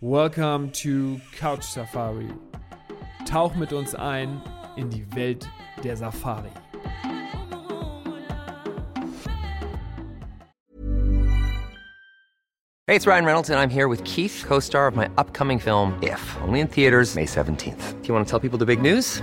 Welcome to Couch Safari. Tauch mit uns ein in die Welt der Safari. Hey, it's Ryan Reynolds, and I'm here with Keith, co star of my upcoming film, If, only in theaters, May 17th. Do you want to tell people the big news?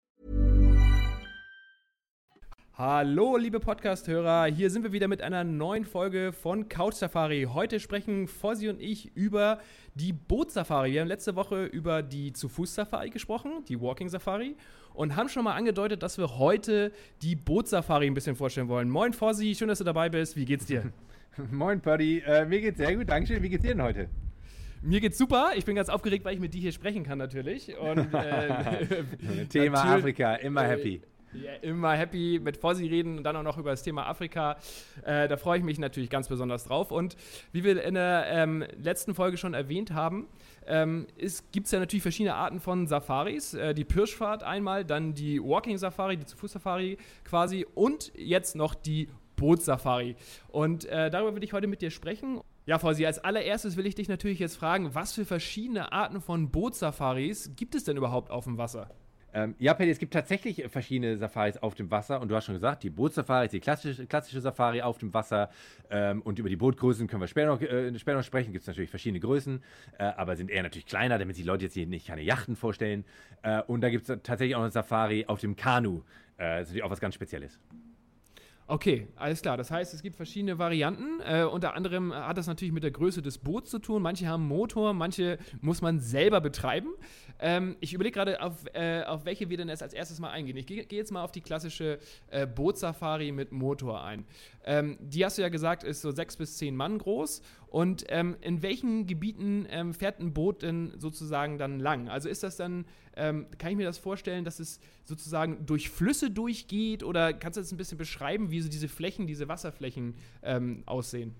Hallo, liebe Podcast-Hörer. Hier sind wir wieder mit einer neuen Folge von Couch Safari. Heute sprechen Fossi und ich über die Boot-Safari. Wir haben letzte Woche über die Zu-Fuß-Safari gesprochen, die Walking-Safari, und haben schon mal angedeutet, dass wir heute die Boot-Safari ein bisschen vorstellen wollen. Moin, Fossi, schön, dass du dabei bist. Wie geht's dir? Moin, Buddy. Äh, mir geht's sehr gut, Dankeschön. Wie geht's dir denn heute? Mir geht's super. Ich bin ganz aufgeregt, weil ich mit dir hier sprechen kann, natürlich. Und, äh, Thema Afrika, immer happy. Ja, immer happy mit Fossi reden und dann auch noch über das Thema Afrika. Äh, da freue ich mich natürlich ganz besonders drauf. Und wie wir in der ähm, letzten Folge schon erwähnt haben, ähm, gibt es ja natürlich verschiedene Arten von Safaris. Äh, die Pirschfahrt einmal, dann die Walking Safari, die Zu-Fuß-Safari quasi und jetzt noch die Boot-Safari. Und äh, darüber will ich heute mit dir sprechen. Ja, Fausi, als allererstes will ich dich natürlich jetzt fragen, was für verschiedene Arten von Boot-Safaris gibt es denn überhaupt auf dem Wasser? Ähm, ja, Paddy, es gibt tatsächlich verschiedene Safaris auf dem Wasser und du hast schon gesagt, die Bootsafari ist die klassische, klassische Safari auf dem Wasser ähm, und über die Bootgrößen können wir später noch, äh, später noch sprechen. Gibt es natürlich verschiedene Größen, äh, aber sind eher natürlich kleiner, damit sich Leute jetzt hier nicht keine Yachten vorstellen. Äh, und da gibt es tatsächlich auch eine Safari auf dem Kanu. Äh, das ist natürlich auch was ganz Spezielles. Okay, alles klar. Das heißt, es gibt verschiedene Varianten. Äh, unter anderem hat das natürlich mit der Größe des Boots zu tun. Manche haben Motor, manche muss man selber betreiben. Ähm, ich überlege gerade, auf, äh, auf welche wir denn jetzt als erstes mal eingehen. Ich gehe geh jetzt mal auf die klassische äh, Bootsafari mit Motor ein. Ähm, die hast du ja gesagt, ist so sechs bis zehn Mann groß. Und ähm, in welchen Gebieten ähm, fährt ein Boot denn sozusagen dann lang? Also ist das dann, ähm, kann ich mir das vorstellen, dass es sozusagen durch Flüsse durchgeht? Oder kannst du das ein bisschen beschreiben, wie so diese Flächen, diese Wasserflächen ähm, aussehen?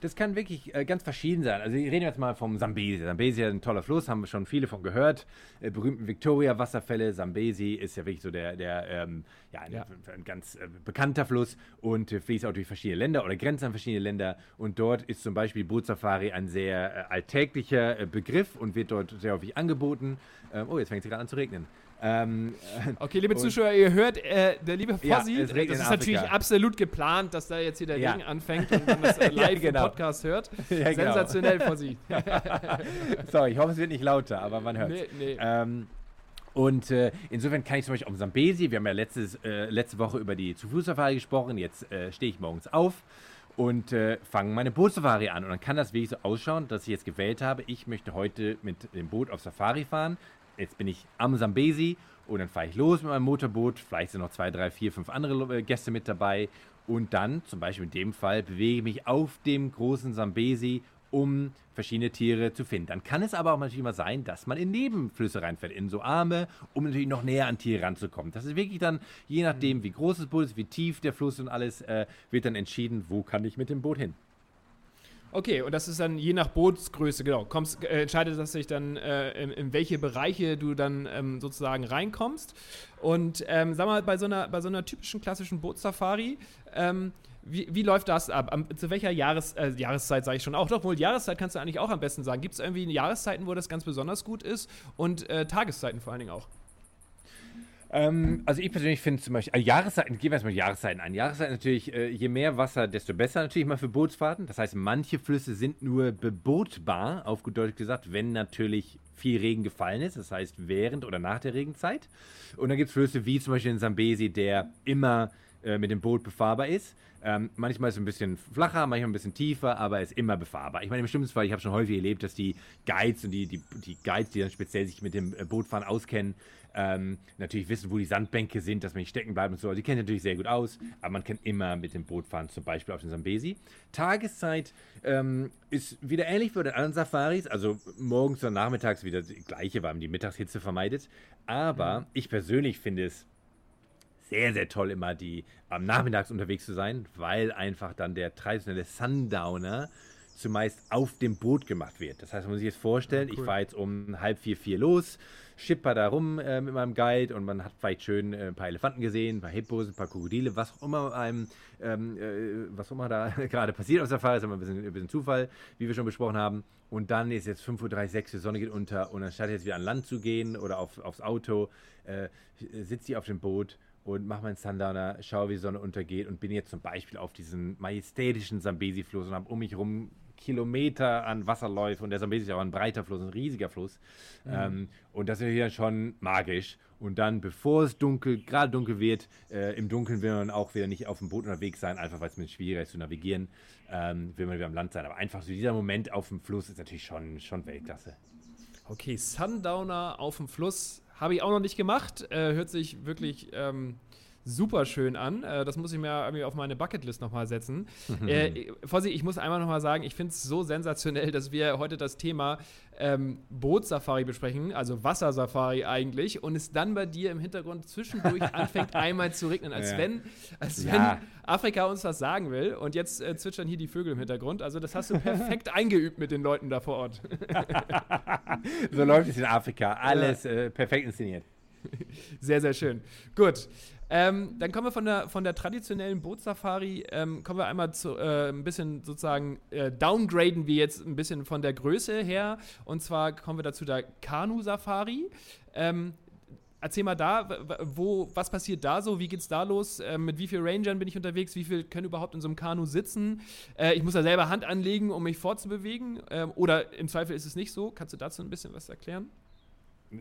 Das kann wirklich äh, ganz verschieden sein. Also, wir reden jetzt mal vom Sambesi. Sambesi ist ein toller Fluss, haben wir schon viele von gehört. Äh, berühmten Victoria-Wasserfälle. Sambesi ist ja wirklich so der, der ähm, ja, ein, ja. ein ganz äh, bekannter Fluss und äh, fließt auch durch verschiedene Länder oder grenzt an verschiedene Länder. Und dort ist zum Beispiel Bootsafari ein sehr äh, alltäglicher äh, Begriff und wird dort sehr häufig angeboten. Ähm, oh, jetzt fängt es gerade an zu regnen. Ähm, okay, liebe Zuschauer, ihr hört, äh, der liebe Fossi, ja, das ist natürlich absolut geplant, dass da jetzt hier der ja. Regen anfängt und man das äh, live ja, genau. im Podcast hört. Genau. Sensationell, genau. Fossi. Sorry, ich hoffe, es wird nicht lauter, aber man hört es. Nee, nee. Ähm, und äh, insofern kann ich zum Beispiel auf Sambesi, wir haben ja letztes, äh, letzte Woche über die Zu-Fuß-Safari gesprochen, jetzt äh, stehe ich morgens auf und äh, fange meine Bootsafari an. Und dann kann das wirklich so ausschauen, dass ich jetzt gewählt habe, ich möchte heute mit dem Boot auf Safari fahren jetzt bin ich am Sambesi und dann fahre ich los mit meinem Motorboot. Vielleicht sind noch zwei, drei, vier, fünf andere äh, Gäste mit dabei. Und dann, zum Beispiel in dem Fall, bewege ich mich auf dem großen Sambesi, um verschiedene Tiere zu finden. Dann kann es aber auch natürlich mal sein, dass man in Nebenflüsse reinfährt, in so Arme, um natürlich noch näher an Tiere ranzukommen. Das ist wirklich dann, je nachdem, wie groß das Boot ist, wie tief der Fluss und alles, äh, wird dann entschieden, wo kann ich mit dem Boot hin. Okay, und das ist dann je nach Bootsgröße, genau. Kommst, äh, entscheidet das sich dann, äh, in, in, welche Bereiche du dann ähm, sozusagen reinkommst. Und ähm, sag mal, bei so einer, bei so einer typischen klassischen Bootsafari, ähm, wie, wie, läuft das ab? Am, zu welcher Jahres, äh, Jahreszeit sage ich schon auch? Doch, wohl Jahreszeit kannst du eigentlich auch am besten sagen. Gibt es irgendwie Jahreszeiten, wo das ganz besonders gut ist und äh, Tageszeiten vor allen Dingen auch? Ähm, also ich persönlich finde zum Beispiel, also Jahreszeiten, gehen wir erstmal Jahreszeiten an. Jahreszeiten natürlich, äh, je mehr Wasser, desto besser natürlich mal für Bootsfahrten. Das heißt, manche Flüsse sind nur bebootbar, auf gut Deutsch gesagt, wenn natürlich viel Regen gefallen ist, das heißt während oder nach der Regenzeit. Und dann gibt es Flüsse wie zum Beispiel den Sambesi, der immer äh, mit dem Boot befahrbar ist. Ähm, manchmal ist es ein bisschen flacher, manchmal ein bisschen tiefer, aber ist immer befahrbar. Ich meine, im schlimmsten Fall, ich habe schon häufig erlebt, dass die Guides und die, die, die Guides, die dann speziell sich mit dem äh, Bootfahren auskennen, ähm, natürlich wissen, wo die Sandbänke sind, dass man nicht stecken bleibt und so. Die kennen natürlich sehr gut aus, aber man kann immer mit dem Boot fahren, zum Beispiel auf den Sambesi. Tageszeit ähm, ist wieder ähnlich wie bei den anderen Safaris, also morgens und nachmittags wieder das gleiche, weil man die Mittagshitze vermeidet. Aber ich persönlich finde es sehr, sehr toll, immer die am Nachmittags unterwegs zu sein, weil einfach dann der traditionelle Sundowner zumeist auf dem Boot gemacht wird. Das heißt, man muss sich jetzt vorstellen, ja, cool. ich fahre jetzt um halb vier, vier los, schipper da rum äh, mit meinem Guide und man hat vielleicht schön äh, ein paar Elefanten gesehen, ein paar Hippos, ein paar Krokodile, was auch immer einem, ähm, äh, was auch immer da gerade passiert auf der Fahrt, ist immer ein bisschen, ein bisschen, Zufall, wie wir schon besprochen haben. Und dann ist jetzt 5.30 Uhr, 6 Uhr, die Sonne geht unter und anstatt jetzt wieder an Land zu gehen oder auf, aufs Auto, äh, sitze ich auf dem Boot und mache meinen Sundowner, schaue, wie die Sonne untergeht und bin jetzt zum Beispiel auf diesem majestätischen Sambesi-Fluss und habe um mich herum Kilometer an Wasserläufe und der Zambesi ist ja auch ein breiter Fluss, ein riesiger Fluss. Mhm. Ähm, und das ist hier schon magisch. Und dann, bevor es dunkel, gerade dunkel wird, äh, im Dunkeln will man auch wieder nicht auf dem Boot unterwegs sein, einfach weil es mir schwieriger ist zu navigieren, ähm, will man wieder am Land sein. Aber einfach so dieser Moment auf dem Fluss ist natürlich schon, schon Weltklasse. Okay, Sundowner auf dem Fluss habe ich auch noch nicht gemacht. Äh, hört sich wirklich ähm, super schön an. Äh, das muss ich mir irgendwie auf meine Bucketlist nochmal setzen. Äh, Fossi, ich muss einmal nochmal sagen, ich finde es so sensationell, dass wir heute das Thema ähm, Bootsafari besprechen, also Wassersafari eigentlich, und es dann bei dir im Hintergrund zwischendurch anfängt einmal zu regnen, als ja. wenn, als ja. wenn Afrika uns was sagen will. Und jetzt äh, zwitschern hier die Vögel im Hintergrund. Also das hast du perfekt eingeübt mit den Leuten da vor Ort. so läuft es in Afrika. Alles äh, perfekt inszeniert. Sehr, sehr schön. Gut. Ähm, dann kommen wir von der, von der traditionellen Bootsafari, ähm, kommen wir einmal zu äh, ein bisschen sozusagen äh, downgraden wir jetzt ein bisschen von der Größe her. Und zwar kommen wir dazu der Kanu-Safari. Ähm, erzähl mal da, wo, was passiert da so? Wie geht's da los? Äh, mit wie vielen Rangern bin ich unterwegs? Wie viel können überhaupt in so einem Kanu sitzen? Äh, ich muss da selber Hand anlegen, um mich fortzubewegen. Ähm, oder im Zweifel ist es nicht so. Kannst du dazu ein bisschen was erklären?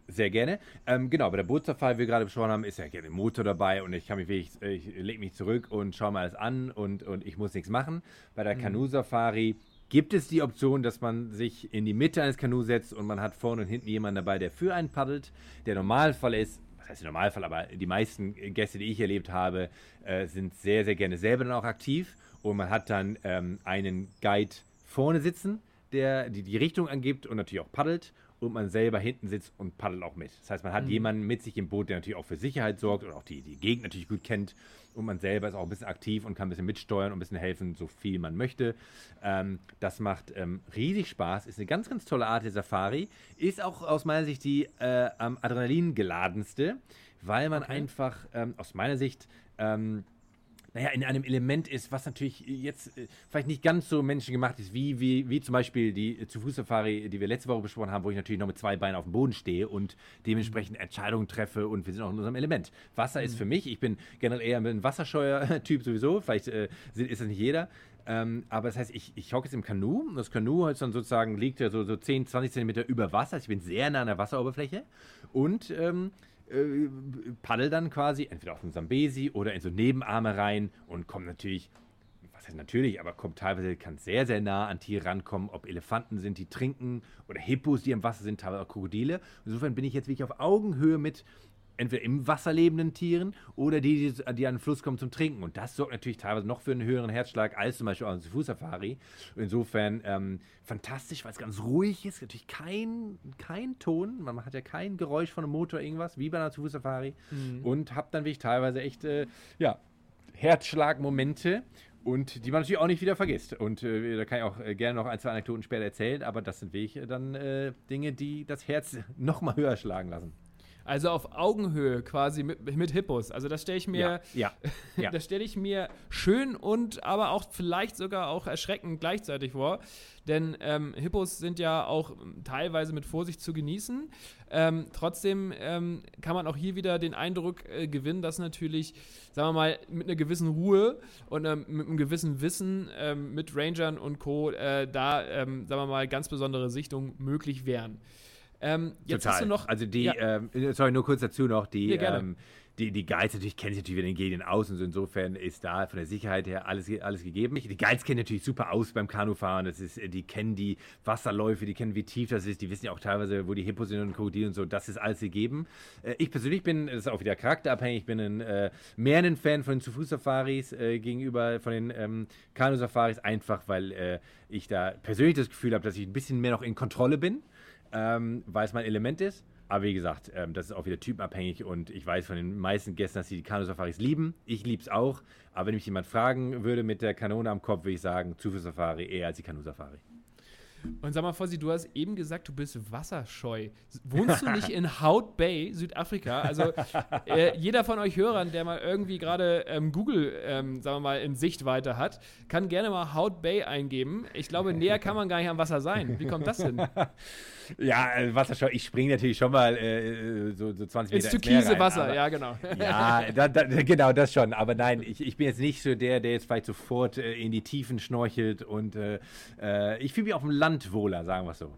Sehr gerne. Ähm, genau, bei der Bootsafari, wie wir gerade besprochen haben, ist ja gerne Motor dabei und ich kann mich wirklich, ich lege mich zurück und schaue mal alles an und, und ich muss nichts machen. Bei der mhm. Kanu-Safari gibt es die Option, dass man sich in die Mitte eines Kanus setzt und man hat vorne und hinten jemanden dabei, der für einen paddelt. Der Normalfall ist, was heißt der Normalfall, aber die meisten Gäste, die ich erlebt habe, äh, sind sehr, sehr gerne selber dann auch aktiv und man hat dann ähm, einen Guide vorne sitzen, der die, die Richtung angibt und natürlich auch paddelt und man selber hinten sitzt und paddelt auch mit. Das heißt, man hat mhm. jemanden mit sich im Boot, der natürlich auch für Sicherheit sorgt und auch die, die Gegend natürlich gut kennt. Und man selber ist auch ein bisschen aktiv und kann ein bisschen mitsteuern und ein bisschen helfen, so viel man möchte. Ähm, das macht ähm, riesig Spaß, ist eine ganz, ganz tolle Art der Safari. Ist auch aus meiner Sicht die äh, am Adrenalin geladenste, weil man okay. einfach ähm, aus meiner Sicht ähm, naja, in einem Element ist, was natürlich jetzt äh, vielleicht nicht ganz so menschengemacht ist, wie, wie, wie zum Beispiel die zu Fuß Safari, die wir letzte Woche besprochen haben, wo ich natürlich noch mit zwei Beinen auf dem Boden stehe und dementsprechend. Entscheidungen treffe und wir sind auch in unserem Element. Wasser mhm. ist für mich, ich bin generell eher ein Wasserscheuer-Typ sowieso, vielleicht äh, ist das nicht jeder, ähm, aber das heißt, ich, ich hocke jetzt im Kanu. Das Kanu ist dann sozusagen liegt ja so, so 10, 20 Zentimeter über Wasser. Ich bin sehr nah an der Wasseroberfläche. Und ähm, äh, paddel dann quasi entweder auf dem Sambesi oder in so Nebenarme rein und kommt natürlich, was heißt natürlich, aber kommt teilweise, kann sehr, sehr nah an Tiere rankommen, ob Elefanten sind, die trinken oder Hippos, die im Wasser sind, teilweise auch Krokodile. Insofern bin ich jetzt wirklich auf Augenhöhe mit entweder im Wasser lebenden Tieren oder die, die, die an den Fluss kommen zum Trinken. Und das sorgt natürlich teilweise noch für einen höheren Herzschlag als zum Beispiel auf der Fußsafari. Insofern ähm, fantastisch, weil es ganz ruhig ist. Natürlich kein, kein Ton. Man hat ja kein Geräusch von einem Motor, irgendwas, wie bei einer Fußsafari. Mhm. Und habe dann wirklich teilweise echt, äh, ja, Herzschlagmomente und die man natürlich auch nicht wieder vergisst. Und äh, da kann ich auch äh, gerne noch ein, zwei Anekdoten später erzählen, aber das sind wirklich dann äh, Dinge, die das Herz noch mal höher schlagen lassen. Also auf Augenhöhe quasi mit, mit Hippos. Also das stelle ich mir, ja, ja, ja. das stelle ich mir schön und aber auch vielleicht sogar auch erschreckend gleichzeitig vor. Denn ähm, Hippos sind ja auch teilweise mit Vorsicht zu genießen. Ähm, trotzdem ähm, kann man auch hier wieder den Eindruck äh, gewinnen, dass natürlich, sagen wir mal, mit einer gewissen Ruhe und ähm, mit einem gewissen Wissen ähm, mit Rangern und Co. Äh, da, ähm, sagen wir mal, ganz besondere Sichtungen möglich wären. Ähm, jetzt Total. hast du noch. Also die, ja. ähm, sorry, nur kurz dazu noch, die, ja, ähm, die, die Guides natürlich kennen sich natürlich in den Gegenden aus und so insofern ist da von der Sicherheit her alles, alles gegeben. Die Guides kennen natürlich super aus beim Kanufahren. Das ist, die kennen die Wasserläufe, die kennen, wie tief das ist, die wissen ja auch teilweise, wo die Hippos sind und Krokodile und so. Das ist alles gegeben. Äh, ich persönlich bin, das ist auch wieder charakterabhängig, ich bin ein, äh, mehr ein Fan von den Zu-Fuß-Safaris äh, gegenüber von den ähm, Kanu-Safaris, einfach weil äh, ich da persönlich das Gefühl habe, dass ich ein bisschen mehr noch in Kontrolle bin, ähm, weil es mein Element ist. Aber wie gesagt, ähm, das ist auch wieder typenabhängig und ich weiß von den meisten Gästen, dass sie die Kanu-Safaris lieben. Ich liebe es auch. Aber wenn mich jemand fragen würde mit der Kanone am Kopf, würde ich sagen, Zufuhr-Safari eher als die Kanu-Safari. Und sag mal, Fossi, du hast eben gesagt, du bist wasserscheu. Wohnst du nicht in Hout Bay, Südafrika? Also äh, jeder von euch Hörern, der mal irgendwie gerade ähm, Google, ähm, sagen wir mal, in Sichtweite hat, kann gerne mal Hout Bay eingeben. Ich glaube, näher kann man gar nicht am Wasser sein. Wie kommt das denn? Ja, äh, Wasserscheu, ich springe natürlich schon mal äh, so, so 20 Meter ins türkise rein, Wasser, ja, genau. Ja, da, da, genau, das schon. Aber nein, ich, ich bin jetzt nicht so der, der jetzt vielleicht sofort äh, in die Tiefen schnorchelt und äh, äh ich fühle mich auf dem Land wohler, sagen wir es so.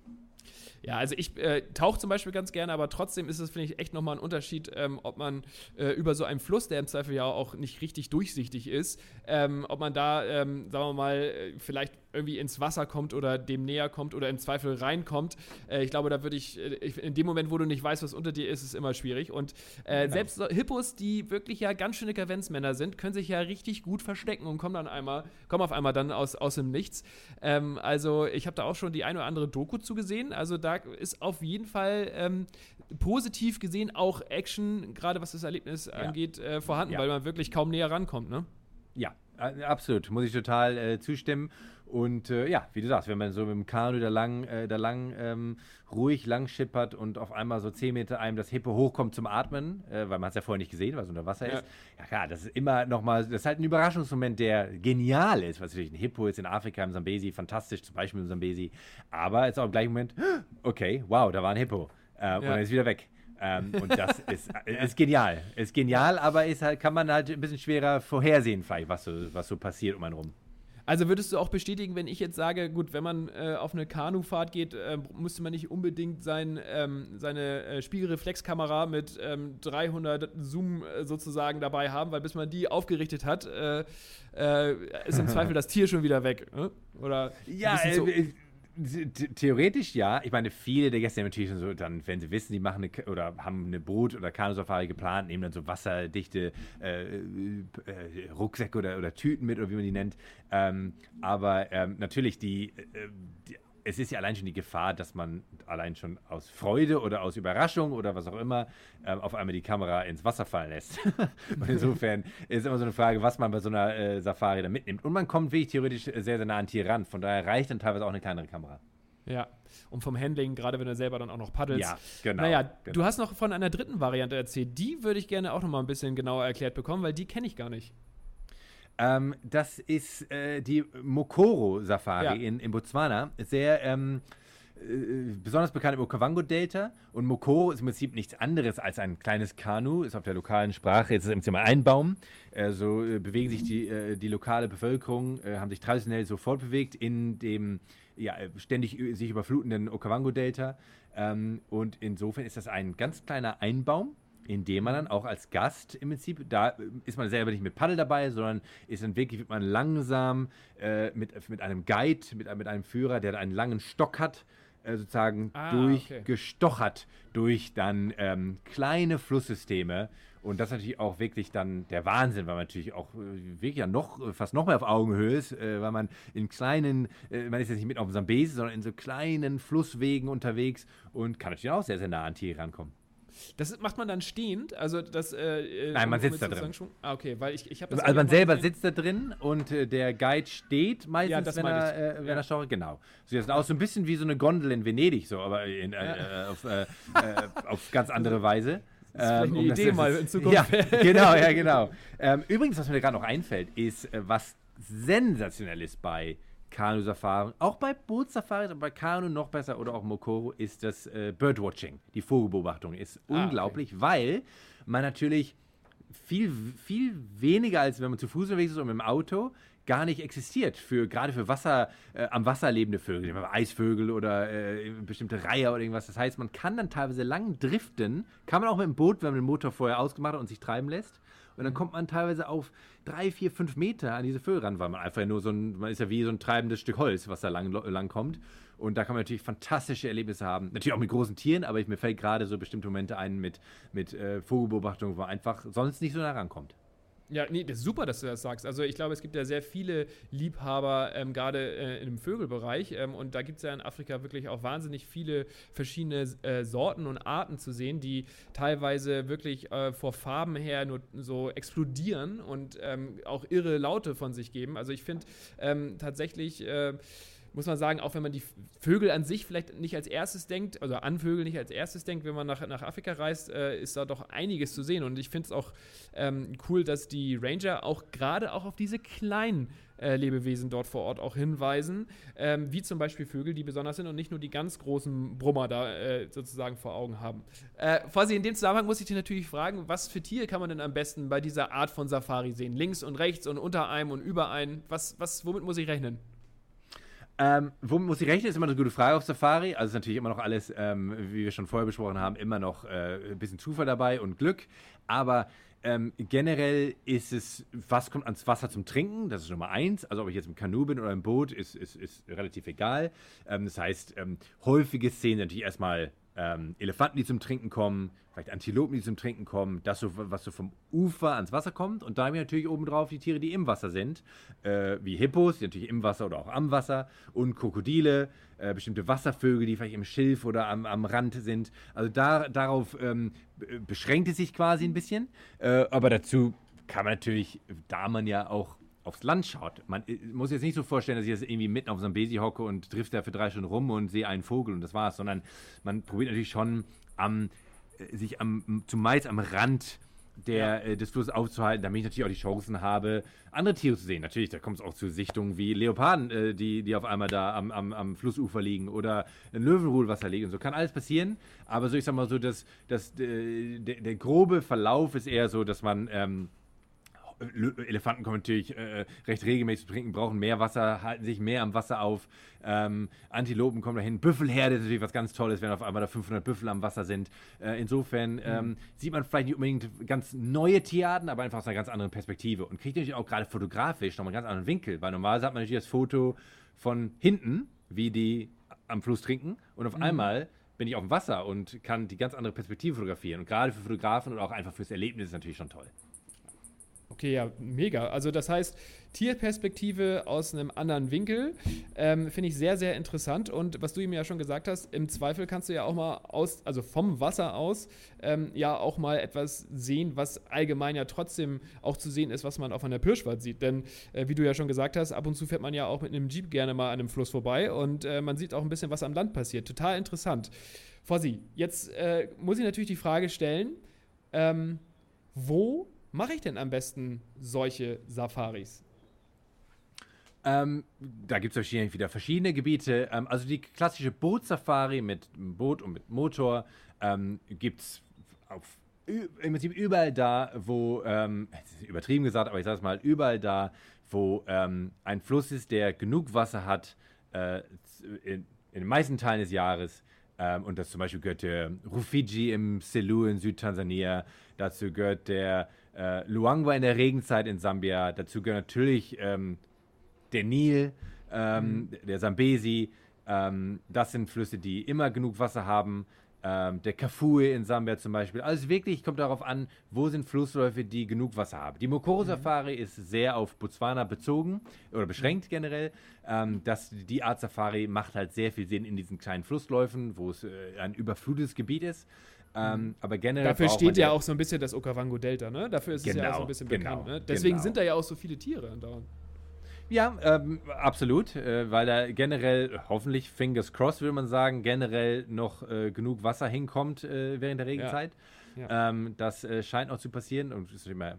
Ja, also ich äh, tauche zum Beispiel ganz gerne, aber trotzdem ist es, finde ich, echt nochmal ein Unterschied, ähm, ob man äh, über so einen Fluss, der im Zweifel ja auch nicht richtig durchsichtig ist, ähm, ob man da, ähm, sagen wir mal, äh, vielleicht irgendwie ins Wasser kommt oder dem näher kommt oder im Zweifel reinkommt. Äh, ich glaube, da würde ich, äh, in dem Moment, wo du nicht weißt, was unter dir ist, ist es immer schwierig. Und äh, genau. selbst so Hippos, die wirklich ja ganz schöne Kavenzmänner sind, können sich ja richtig gut verstecken und kommen dann einmal, kommen auf einmal dann aus, aus dem Nichts. Ähm, also ich habe da auch schon die eine oder andere Doku zugesehen. Also da ist auf jeden Fall ähm, positiv gesehen auch Action, gerade was das Erlebnis ja. angeht, äh, vorhanden, ja. weil man wirklich kaum näher rankommt, ne? Ja, absolut. Muss ich total äh, zustimmen. Und äh, ja, wie du sagst, wenn man so mit dem Kanu da lang, äh, da lang ähm, ruhig lang schippert und auf einmal so 10 Meter einem das Hippo hochkommt zum Atmen, äh, weil man es ja vorher nicht gesehen, weil es unter Wasser ja. ist. Ja klar, das ist immer nochmal, das ist halt ein Überraschungsmoment, der genial ist. Was natürlich ein Hippo ist in Afrika, im Sambesi, fantastisch, zum Beispiel im Sambesi. Aber ist auch im gleichen Moment, okay, wow, da war ein Hippo. Äh, ja. Und dann ist wieder weg. Ähm, und das ist, ist genial. Ist genial, aber ist halt, kann man halt ein bisschen schwerer vorhersehen, vielleicht, was so, was so passiert um einen rum. Also würdest du auch bestätigen, wenn ich jetzt sage, gut, wenn man äh, auf eine Kanufahrt geht, äh, müsste man nicht unbedingt sein, ähm, seine äh, Spiegelreflexkamera mit ähm, 300 Zoom äh, sozusagen dabei haben, weil bis man die aufgerichtet hat, äh, äh, ist im Zweifel das Tier schon wieder weg. Ne? Oder ja, so Theoretisch ja. Ich meine, viele der Gäste haben natürlich so, dann, wenn sie wissen, die machen eine, oder haben eine Boot- oder Kanusafari geplant, nehmen dann so wasserdichte äh, äh, Rucksäcke oder, oder Tüten mit oder wie man die nennt. Ähm, aber ähm, natürlich, die, äh, die es ist ja allein schon die Gefahr, dass man allein schon aus Freude oder aus Überraschung oder was auch immer ähm, auf einmal die Kamera ins Wasser fallen lässt. und insofern ist immer so eine Frage, was man bei so einer äh, Safari da mitnimmt. Und man kommt wirklich theoretisch sehr, sehr nah an Tier ran. Von daher reicht dann teilweise auch eine kleinere Kamera. Ja, und vom Handling, gerade wenn du selber dann auch noch paddelst. Ja, genau. Naja, genau. du hast noch von einer dritten Variante erzählt. Die würde ich gerne auch noch mal ein bisschen genauer erklärt bekommen, weil die kenne ich gar nicht. Ähm, das ist äh, die Mokoro-Safari ja. in, in Botswana. Sehr ähm, äh, besonders bekannt im Okavango-Delta. Und Mokoro ist im Prinzip nichts anderes als ein kleines Kanu, ist auf der lokalen Sprache, jetzt ist es immer ein Baum. Äh, so äh, bewegen sich die, äh, die lokale Bevölkerung, haben sich traditionell so fortbewegt in dem ja, ständig sich überflutenden Okavango-Delta. Ähm, und insofern ist das ein ganz kleiner Einbaum indem man dann auch als Gast im Prinzip, da äh, ist man selber nicht mit Paddel dabei, sondern ist dann wirklich, wird man langsam äh, mit, mit einem Guide, mit, mit einem Führer, der einen langen Stock hat, äh, sozusagen ah, durchgestochert okay. durch dann ähm, kleine Flusssysteme. Und das ist natürlich auch wirklich dann der Wahnsinn, weil man natürlich auch äh, wirklich ja noch, fast noch mehr auf Augenhöhe ist, äh, weil man in kleinen, äh, man ist jetzt nicht mit auf dem Sambesi, sondern in so kleinen Flusswegen unterwegs und kann natürlich auch sehr, sehr nah an Tiere rankommen. Das macht man dann stehend? Also das, äh, äh Nein, man sitzt da drin. Ah, okay, weil ich, ich habe das. Also man selber gesehen. sitzt da drin und äh, der Guide steht meistens, ja, wenn, er, äh, wenn ja. er schaut. Genau. So, das auch so ein bisschen wie so eine Gondel in Venedig, so, aber in, äh, ja. Äh, auf, auf, ganz andere Weise. Das ist ähm, eine um Idee mal in Zukunft. Ja, genau, ja, genau. Ähm, übrigens, was mir gerade noch einfällt, ist, was sensationell ist bei Kanu-Safari, auch bei Bootsafaris, aber bei Kanu noch besser oder auch Mokoro, ist das äh, Birdwatching. Die Vogelbeobachtung ist ah, unglaublich, okay. weil man natürlich viel, viel weniger als wenn man zu Fuß unterwegs ist und mit dem Auto, gar nicht existiert, für, gerade für Wasser, äh, am Wasser lebende Vögel, Eisvögel oder äh, bestimmte Reiher oder irgendwas. Das heißt, man kann dann teilweise lang driften, kann man auch mit dem Boot, wenn man den Motor vorher ausgemacht hat und sich treiben lässt. Und dann kommt man teilweise auf drei, vier, fünf Meter an diese Vögel ran, weil man einfach nur so ein, man ist ja wie so ein treibendes Stück Holz, was da lang, lang kommt. Und da kann man natürlich fantastische Erlebnisse haben. Natürlich auch mit großen Tieren, aber ich, mir fällt gerade so bestimmte Momente ein mit, mit äh, Vogelbeobachtung, wo man einfach sonst nicht so nah rankommt. Ja, nee, das ist super, dass du das sagst. Also ich glaube, es gibt ja sehr viele Liebhaber, ähm, gerade äh, im Vögelbereich. Ähm, und da gibt es ja in Afrika wirklich auch wahnsinnig viele verschiedene äh, Sorten und Arten zu sehen, die teilweise wirklich äh, vor Farben her nur so explodieren und ähm, auch irre Laute von sich geben. Also ich finde ähm, tatsächlich äh, muss man sagen, auch wenn man die Vögel an sich vielleicht nicht als erstes denkt, also an Vögel nicht als erstes denkt, wenn man nach, nach Afrika reist, äh, ist da doch einiges zu sehen. Und ich finde es auch ähm, cool, dass die Ranger auch gerade auch auf diese kleinen äh, Lebewesen dort vor Ort auch hinweisen, ähm, wie zum Beispiel Vögel, die besonders sind und nicht nur die ganz großen Brummer da äh, sozusagen vor Augen haben. Äh, in dem Zusammenhang muss ich dich natürlich fragen, was für Tiere kann man denn am besten bei dieser Art von Safari sehen? Links und rechts und unter einem und über einem? Was, was, womit muss ich rechnen? Ähm, womit muss ich rechnen, ist immer eine gute Frage auf Safari. Also ist natürlich immer noch alles, ähm, wie wir schon vorher besprochen haben, immer noch äh, ein bisschen Zufall dabei und Glück. Aber ähm, generell ist es, was kommt ans Wasser zum Trinken? Das ist Nummer eins. Also ob ich jetzt im Kanu bin oder im Boot, ist, ist, ist relativ egal. Ähm, das heißt, ähm, häufige Szenen natürlich erstmal ähm, Elefanten, die zum Trinken kommen, vielleicht Antilopen, die zum Trinken kommen, das, so, was so vom Ufer ans Wasser kommt. Und da haben wir natürlich obendrauf die Tiere, die im Wasser sind, äh, wie Hippos, die natürlich im Wasser oder auch am Wasser, und Krokodile, äh, bestimmte Wasservögel, die vielleicht im Schilf oder am, am Rand sind. Also da, darauf ähm, beschränkt es sich quasi ein bisschen. Äh, aber dazu kann man natürlich, da man ja auch aufs Land schaut. Man äh, muss jetzt nicht so vorstellen, dass ich jetzt irgendwie mitten auf so einem Besi hocke und trifft da für drei Stunden rum und sehe einen Vogel und das war's, sondern man probiert natürlich schon am, äh, sich am, zumeist am Rand der, ja. äh, des Flusses aufzuhalten, damit ich natürlich auch die Chancen habe, andere Tiere zu sehen. Natürlich, da kommt es auch zu Sichtungen wie Leoparden, die, die auf einmal da am, am, am Flussufer liegen oder ein Löwenrudelwasser liegen und so. Kann alles passieren, aber so, ich sag mal so, dass, dass der, der grobe Verlauf ist eher so, dass man ähm, Elefanten kommen natürlich äh, recht regelmäßig zu trinken, brauchen mehr Wasser, halten sich mehr am Wasser auf. Ähm, Antilopen kommen dahin. Büffelherde ist natürlich was ganz Tolles, wenn auf einmal da 500 Büffel am Wasser sind. Äh, insofern mhm. ähm, sieht man vielleicht nicht unbedingt ganz neue Tierarten, aber einfach aus einer ganz anderen Perspektive und kriegt natürlich auch gerade fotografisch nochmal einen ganz anderen Winkel, weil normalerweise hat man natürlich das Foto von hinten, wie die am Fluss trinken und auf mhm. einmal bin ich auf dem Wasser und kann die ganz andere Perspektive fotografieren. Und gerade für Fotografen und auch einfach fürs Erlebnis ist natürlich schon toll. Okay, ja, mega. Also das heißt, Tierperspektive aus einem anderen Winkel ähm, finde ich sehr, sehr interessant. Und was du ihm ja schon gesagt hast, im Zweifel kannst du ja auch mal aus, also vom Wasser aus, ähm, ja auch mal etwas sehen, was allgemein ja trotzdem auch zu sehen ist, was man auf einer Pirschwald sieht. Denn äh, wie du ja schon gesagt hast, ab und zu fährt man ja auch mit einem Jeep gerne mal an einem Fluss vorbei und äh, man sieht auch ein bisschen, was am Land passiert. Total interessant. Fossi, jetzt äh, muss ich natürlich die Frage stellen, ähm, wo mache ich denn am besten solche Safaris? Ähm, da gibt es wieder verschiedene Gebiete. Ähm, also die klassische Bootsafari mit Boot und mit Motor ähm, gibt es im Prinzip überall da, wo, ähm, übertrieben gesagt, aber ich sage es mal, überall da, wo ähm, ein Fluss ist, der genug Wasser hat, äh, in, in, den meisten Teilen des Jahres. Ähm, und das zum Beispiel gehört der Rufiji im Selu in Südtansania, dazu gehört der äh, Luangwa in der Regenzeit in Sambia. Dazu gehört natürlich ähm, der Nil, ähm, mhm. der Sambesi. Ähm, das sind Flüsse, die immer genug Wasser haben. Ähm, der Kafue in Sambia zum Beispiel. Also wirklich kommt darauf an, wo sind Flussläufe, die genug Wasser haben. Die Mokoro-Safari mhm. ist sehr auf Botswana bezogen oder beschränkt mhm. generell. Ähm, das, die Art Safari macht halt sehr viel Sinn in diesen kleinen Flussläufen, wo es äh, ein überflutetes Gebiet ist. Ähm, mhm. aber generell. Dafür steht ja auch so ein bisschen das Okavango-Delta, ne? Dafür ist genau, es ja auch so ein bisschen genau, bekannt. Ne? Deswegen genau. sind da ja auch so viele Tiere andauernd. Ja, ähm, absolut, äh, weil da generell, hoffentlich, fingers crossed, würde man sagen, generell noch äh, genug Wasser hinkommt äh, während der Regenzeit. Ja. Ja. Ähm, das äh, scheint noch zu passieren und immer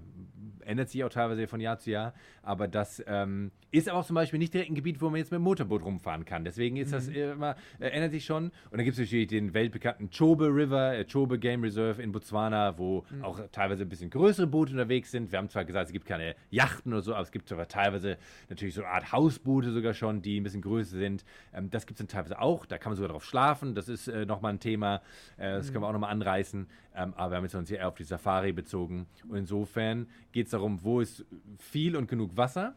ändert sich auch teilweise von Jahr zu Jahr. Aber das ähm, ist aber auch zum Beispiel nicht direkt ein Gebiet, wo man jetzt mit dem Motorboot rumfahren kann. Deswegen ist mhm. das immer, äh, ändert sich schon. Und dann gibt es natürlich den weltbekannten Chobe River, äh, Chobe Game Reserve in Botswana, wo mhm. auch teilweise ein bisschen größere Boote unterwegs sind. Wir haben zwar gesagt, es gibt keine Yachten oder so, aber es gibt aber teilweise natürlich so eine Art Hausboote sogar schon, die ein bisschen größer sind. Ähm, das gibt es dann teilweise auch. Da kann man sogar drauf schlafen. Das ist äh, nochmal ein Thema. Äh, das mhm. können wir auch nochmal anreißen. Ähm, aber wir haben jetzt uns hier auf die Safari bezogen. Und insofern geht es darum, wo ist viel und genug Wasser.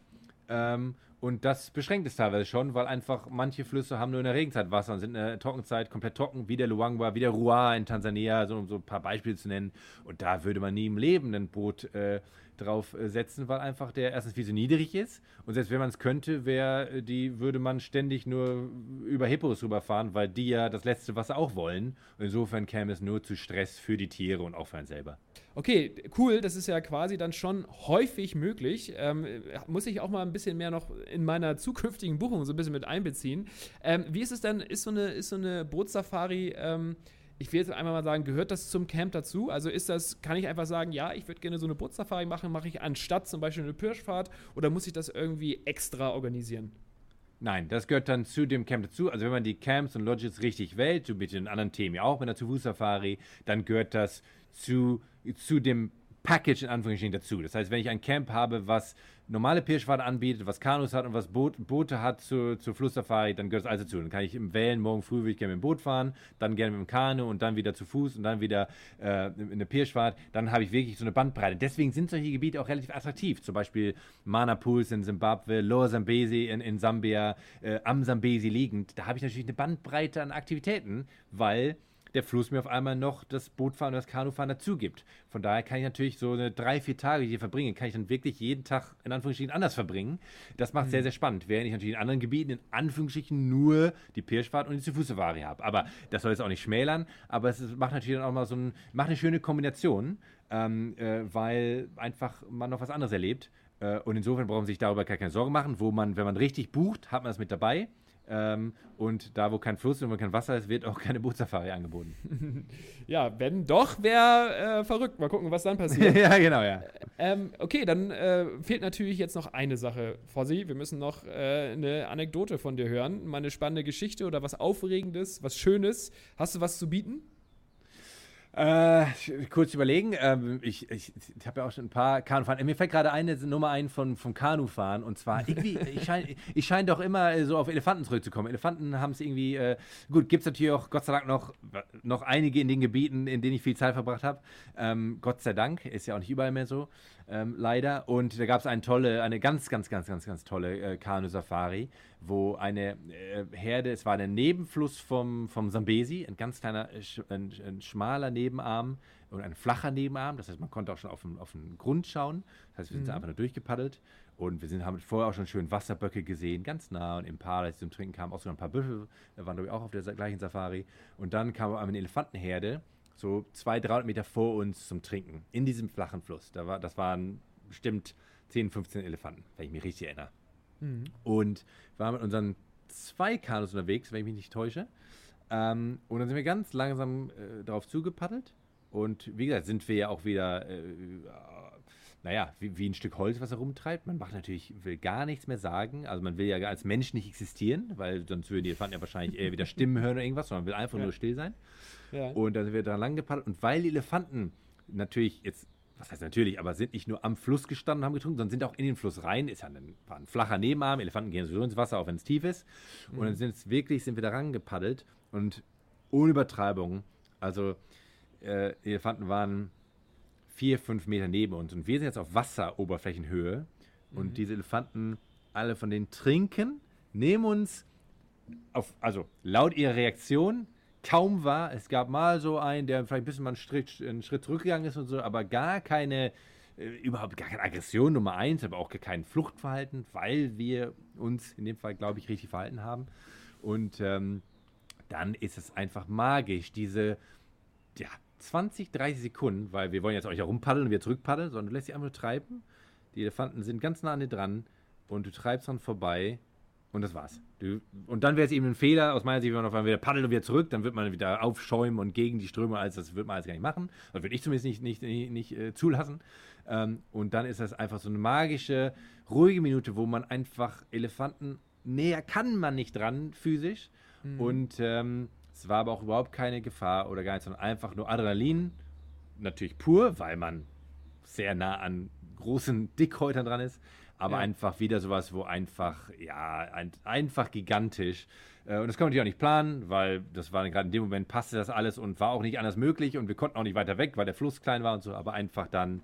Ähm, und das beschränkt es teilweise schon, weil einfach manche Flüsse haben nur in der Regenzeit Wasser und sind in der Trockenzeit komplett trocken, wie der Luangwa, wie der Ruhr in Tansania, so, um so ein paar Beispiele zu nennen. Und da würde man nie im Leben ein Boot äh, drauf äh, setzen, weil einfach der erstens viel zu niedrig ist. Und selbst wenn man es könnte, wär, äh, die würde man ständig nur über Hippos rüberfahren, weil die ja das letzte Wasser auch wollen. Und insofern käme es nur zu Stress für die Tiere und auch für einen selber. Okay, cool. Das ist ja quasi dann schon häufig möglich. Ähm, muss ich auch mal ein bisschen mehr noch in meiner zukünftigen Buchung so ein bisschen mit einbeziehen. Ähm, wie ist es denn? Ist so eine, ist so eine Bootssafari ähm, ich will jetzt einmal mal sagen, gehört das zum Camp dazu? Also ist das, kann ich einfach sagen, ja, ich würde gerne so eine Bootsafari machen, mache ich anstatt zum Beispiel eine Pirschfahrt oder muss ich das irgendwie extra organisieren? Nein, das gehört dann zu dem Camp dazu. Also wenn man die Camps und Lodges richtig wählt, so mit den anderen Themen ja auch, mit der Zu-Fuß-Safari, dann gehört das zu, zu dem Package in Anführungsstrichen dazu. Das heißt, wenn ich ein Camp habe, was normale Pirschfahrt anbietet, was Kanus hat und was Boot, Boote hat zur, zur Flusssafari, dann gehört es also dazu. Dann kann ich im Wählen, morgen früh würde ich gerne mit dem Boot fahren, dann gerne mit dem Kanu und dann wieder zu Fuß und dann wieder äh, in der Pirschfahrt. Dann habe ich wirklich so eine Bandbreite. Deswegen sind solche Gebiete auch relativ attraktiv. Zum Beispiel Mana Pools in Zimbabwe, Lower Zambesi in, in Sambia, äh, am Zambesi liegend. Da habe ich natürlich eine Bandbreite an Aktivitäten, weil der Fluss mir auf einmal noch das Bootfahren und das Kanufahren dazu gibt. Von daher kann ich natürlich so eine drei, vier Tage hier verbringen, kann ich dann wirklich jeden Tag in Anführungsstrichen anders verbringen. Das macht mhm. sehr, sehr spannend, während ich natürlich in anderen Gebieten in Anführungsstrichen nur die Pirschfahrt und die Zu-Fuß-Safari habe. Aber das soll jetzt auch nicht schmälern, aber es macht natürlich dann auch mal so ein, macht eine schöne Kombination, ähm, äh, weil einfach man noch was anderes erlebt. Äh, und insofern brauchen Sie sich darüber gar keine Sorgen machen, wo man, wenn man richtig bucht, hat man das mit dabei. Ähm, und da, wo kein Fluss und wo kein Wasser ist, wird auch keine Bootsafari angeboten. ja, wenn doch, wäre äh, verrückt. Mal gucken, was dann passiert. ja, genau, ja. Ähm, okay, dann äh, fehlt natürlich jetzt noch eine Sache, Fossi. Wir müssen noch äh, eine Anekdote von dir hören. Mal eine spannende Geschichte oder was Aufregendes, was Schönes. Hast du was zu bieten? Äh, kurz überlegen. Ähm, ich ich, ich habe ja auch schon ein paar Kanufahren. Mir fällt gerade eine Nummer ein von, vom Kanufahren. Und zwar, irgendwie, ich scheine ich schein doch immer äh, so auf Elefanten zurückzukommen. Elefanten haben es irgendwie, äh, gut, gibt es natürlich auch Gott sei Dank noch, noch einige in den Gebieten, in denen ich viel Zeit verbracht habe. Ähm, Gott sei Dank, ist ja auch nicht überall mehr so ähm, leider. Und da gab es eine tolle, eine ganz, ganz, ganz, ganz, ganz tolle äh, Kanu-Safari, wo eine äh, Herde, es war der Nebenfluss vom, vom Sambesi, ein ganz kleiner, äh, ein, ein, schmaler Nebenarm und ein flacher Nebenarm. Das heißt, man konnte auch schon auf den, auf den Grund schauen. Das heißt, wir sind mhm. einfach nur durchgepaddelt. Und wir sind, haben vorher auch schon schön Wasserböcke gesehen, ganz nah und im Paar, als sie zum Trinken kamen, auch sogar ein paar Büffel, da waren wir auch auf der gleichen Safari. Und dann kam eine Elefantenherde so 200, 300 Meter vor uns zum Trinken, in diesem flachen Fluss. Da war, das waren bestimmt 10, 15 Elefanten, wenn ich mich richtig erinnere. Mhm. Und wir waren mit unseren zwei Kanus unterwegs, wenn ich mich nicht täusche. Ähm, und dann sind wir ganz langsam äh, darauf zugepaddelt. Und wie gesagt, sind wir ja auch wieder, äh, naja, wie, wie, ein Stück Holz, was er rumtreibt. Man macht natürlich, will gar nichts mehr sagen. Also man will ja als Mensch nicht existieren, weil sonst würden die Elefanten ja wahrscheinlich eher wieder Stimmen hören oder irgendwas, sondern man will einfach ja. nur still sein. Ja. Und dann sind wir da lang gepaddelt. Und weil die Elefanten natürlich jetzt, was heißt natürlich, aber sind nicht nur am Fluss gestanden und haben getrunken, sondern sind auch in den Fluss rein. Ist ja ein, war ein flacher Nebenarm. Elefanten gehen sowieso ins Wasser, auch wenn es tief ist. Mhm. Und dann sind es wirklich, sind wir da rangepaddelt und ohne Übertreibung. Also, äh, Elefanten waren vier, fünf Meter neben uns. Und wir sind jetzt auf Wasseroberflächenhöhe. Und mhm. diese Elefanten, alle von denen trinken, nehmen uns auf, also laut ihrer Reaktion kaum war. Es gab mal so einen, der vielleicht ein bisschen mal einen Schritt, einen Schritt zurückgegangen ist und so, aber gar keine, äh, überhaupt gar keine Aggression Nummer eins, aber auch kein Fluchtverhalten, weil wir uns in dem Fall, glaube ich, richtig verhalten haben. Und ähm, dann ist es einfach magisch, diese, ja, 20, 30 Sekunden, weil wir wollen jetzt auch nicht herumpaddeln und wir zurückpaddeln, sondern du lässt sie einfach treiben. Die Elefanten sind ganz nah an dir dran und du treibst dran vorbei und das war's. Und dann wäre es eben ein Fehler, aus meiner Sicht, wenn man auf einmal wieder paddelt und wieder zurück, dann wird man wieder aufschäumen und gegen die Ströme, als das wird man alles gar nicht machen. Das würde ich zumindest nicht, nicht, nicht, nicht äh, zulassen. Ähm, und dann ist das einfach so eine magische, ruhige Minute, wo man einfach Elefanten näher kann man nicht dran, physisch. Mhm. Und ähm, es war aber auch überhaupt keine Gefahr oder gar nichts, sondern einfach nur Adrenalin. Natürlich pur, weil man sehr nah an großen Dickhäutern dran ist aber ja. einfach wieder sowas, wo einfach, ja, ein, einfach gigantisch. Äh, und das kann man natürlich auch nicht planen, weil das war gerade in dem Moment passte das alles und war auch nicht anders möglich und wir konnten auch nicht weiter weg, weil der Fluss klein war und so, aber einfach dann,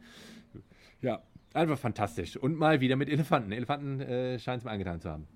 ja, einfach fantastisch. Und mal wieder mit Elefanten. Elefanten äh, scheint es mir angetan zu haben.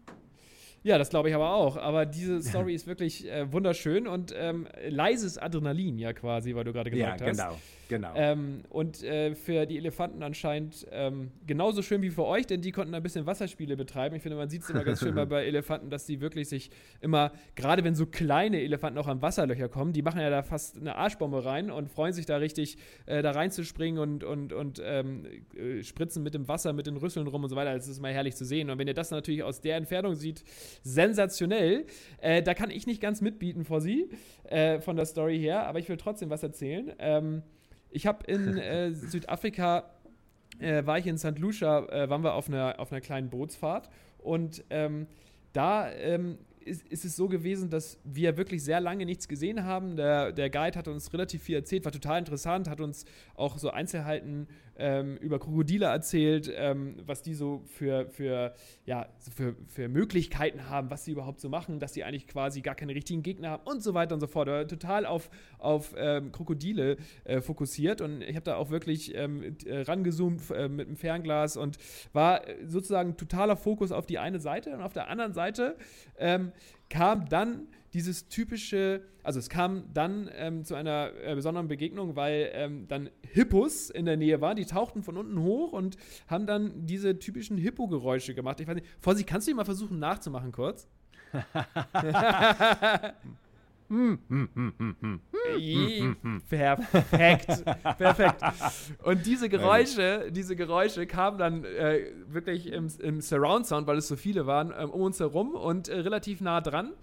Ja, das glaube ich aber auch. Aber diese Story ist wirklich äh, wunderschön und ähm, leises Adrenalin ja quasi, weil du gerade gesagt ja, hast. Ja, genau. Genau. Ähm, und äh, für die Elefanten anscheinend ähm, genauso schön wie für euch, denn die konnten ein bisschen Wasserspiele betreiben. Ich finde, man sieht es immer ganz schön bei, bei Elefanten, dass die wirklich sich immer, gerade wenn so kleine Elefanten auch an Wasserlöcher kommen, die machen ja da fast eine Arschbombe rein und freuen sich da richtig, äh, da reinzuspringen und, und, und ähm, äh, spritzen mit dem Wasser, mit den Rüsseln rum und so weiter. Das ist mal herrlich zu sehen. Und wenn ihr das natürlich aus der Entfernung sieht, sensationell. Äh, da kann ich nicht ganz mitbieten vor sie, äh, von der Story her, aber ich will trotzdem was erzählen. Ähm, ich habe in äh, Südafrika, äh, war ich in St. Lucia, äh, waren wir auf einer, auf einer kleinen Bootsfahrt und ähm, da ähm, ist, ist, es so gewesen, dass wir wirklich sehr lange nichts gesehen haben. Der, der Guide hat uns relativ viel erzählt, war total interessant, hat uns auch so Einzelheiten ähm, über Krokodile erzählt, ähm, was die so für, für, ja, für, für Möglichkeiten haben, was sie überhaupt so machen, dass sie eigentlich quasi gar keine richtigen Gegner haben und so weiter und so fort. Er war total auf, auf ähm, Krokodile äh, fokussiert und ich habe da auch wirklich ähm, äh, rangezoomt äh, mit dem Fernglas und war sozusagen totaler Fokus auf die eine Seite und auf der anderen Seite ähm, kam dann dieses typische, also es kam dann ähm, zu einer äh, besonderen Begegnung, weil ähm, dann Hippos in der Nähe waren, die tauchten von unten hoch und haben dann diese typischen Hippo-Geräusche gemacht. Ich weiß nicht, Vorsi, kannst du die mal versuchen nachzumachen kurz? Perfekt. Perfekt. Und diese Geräusche, diese Geräusche kamen dann äh, wirklich im, im Surround Sound, weil es so viele waren, ähm, um uns herum und äh, relativ nah dran.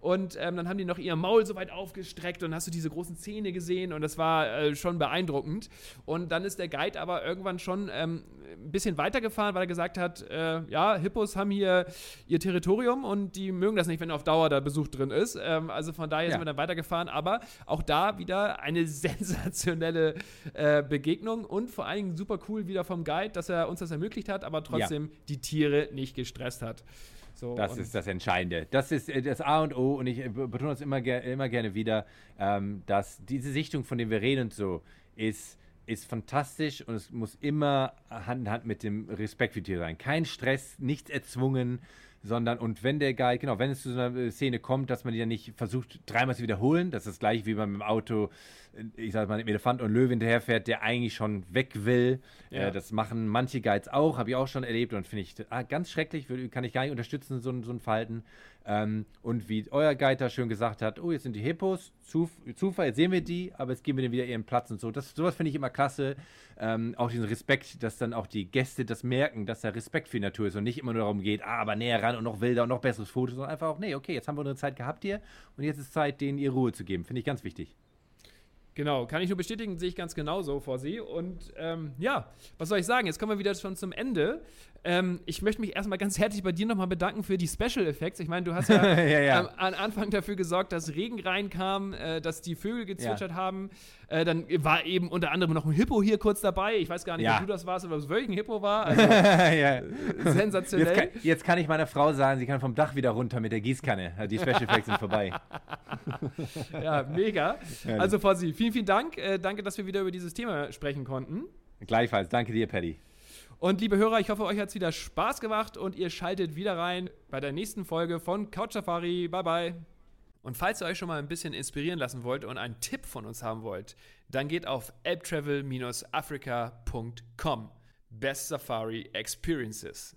Und ähm, dann haben die noch ihr Maul so weit aufgestreckt und hast du diese großen Zähne gesehen und das war äh, schon beeindruckend. Und dann ist der Guide aber irgendwann schon ähm, ein bisschen weitergefahren, weil er gesagt hat, äh, ja, Hippos haben hier ihr Territorium und die mögen das nicht, wenn auf Dauer da Besuch drin ist. Ähm, also von daher ja. sind wir dann weitergefahren, aber auch da wieder eine sensationelle äh, Begegnung und vor allen Dingen super cool wieder vom Guide, dass er uns das ermöglicht hat, aber trotzdem ja. die Tiere nicht gestresst hat. So, das ist das Entscheidende. Das ist äh, das A und O und ich äh, betone es immer, immer gerne wieder, ähm, dass diese Sichtung, von der wir reden und so, ist, ist fantastisch und es muss immer Hand in Hand mit dem Respekt für Tiere sein. Kein Stress, nichts erzwungen, sondern und wenn der Guide, genau, wenn es zu so einer äh, Szene kommt, dass man die dann nicht versucht, dreimal zu wiederholen, das ist das gleiche wie man mit dem Auto, äh, ich sag mal, dem Elefant und Löwe hinterherfährt, der eigentlich schon weg will. Ja. Äh, das machen manche Guides auch, habe ich auch schon erlebt und finde ich ah, ganz schrecklich, kann ich gar nicht unterstützen, so, so ein Verhalten. Ähm, und wie euer da schön gesagt hat, oh, jetzt sind die Hippos, Zuf Zufall, jetzt sehen wir die, aber jetzt geben wir denen wieder ihren Platz und so. Das, sowas finde ich immer klasse. Ähm, auch diesen Respekt, dass dann auch die Gäste das merken, dass da Respekt für die Natur ist und nicht immer nur darum geht, ah, aber näher ran und noch wilder und noch besseres Foto, sondern einfach auch, nee, okay, jetzt haben wir unsere Zeit gehabt hier und jetzt ist Zeit, denen ihre Ruhe zu geben. Finde ich ganz wichtig. Genau, kann ich nur bestätigen, sehe ich ganz genauso vor Sie. Und ähm, ja, was soll ich sagen? Jetzt kommen wir wieder schon zum Ende. Ähm, ich möchte mich erstmal ganz herzlich bei dir nochmal bedanken für die Special Effects. Ich meine, du hast ja, ja, ja. Ähm, am Anfang dafür gesorgt, dass Regen reinkam, äh, dass die Vögel gezwitschert haben. Äh, dann war eben unter anderem noch ein Hippo hier kurz dabei. Ich weiß gar nicht, ob du das warst oder ob es wirklich ein Hippo war. Also, sensationell. Jetzt kann, jetzt kann, ich meiner Frau sagen, sie kann vom Dach wieder runter mit der Gießkanne. Die Special Effects sind vorbei. ja, mega. Also, Fossi, vielen, vielen Dank. Äh, danke, dass wir wieder über dieses Thema sprechen konnten. Gleichfalls. Danke dir, Paddy. Und liebe Hörer, ich hoffe, euch hat es wieder Spaß gemacht und ihr schaltet wieder rein bei der nächsten Folge von Couch Safari. Bye bye. Und falls ihr euch schon mal ein bisschen inspirieren lassen wollt und einen Tipp von uns haben wollt, dann geht auf elbtravel-africa.com. Best Safari Experiences.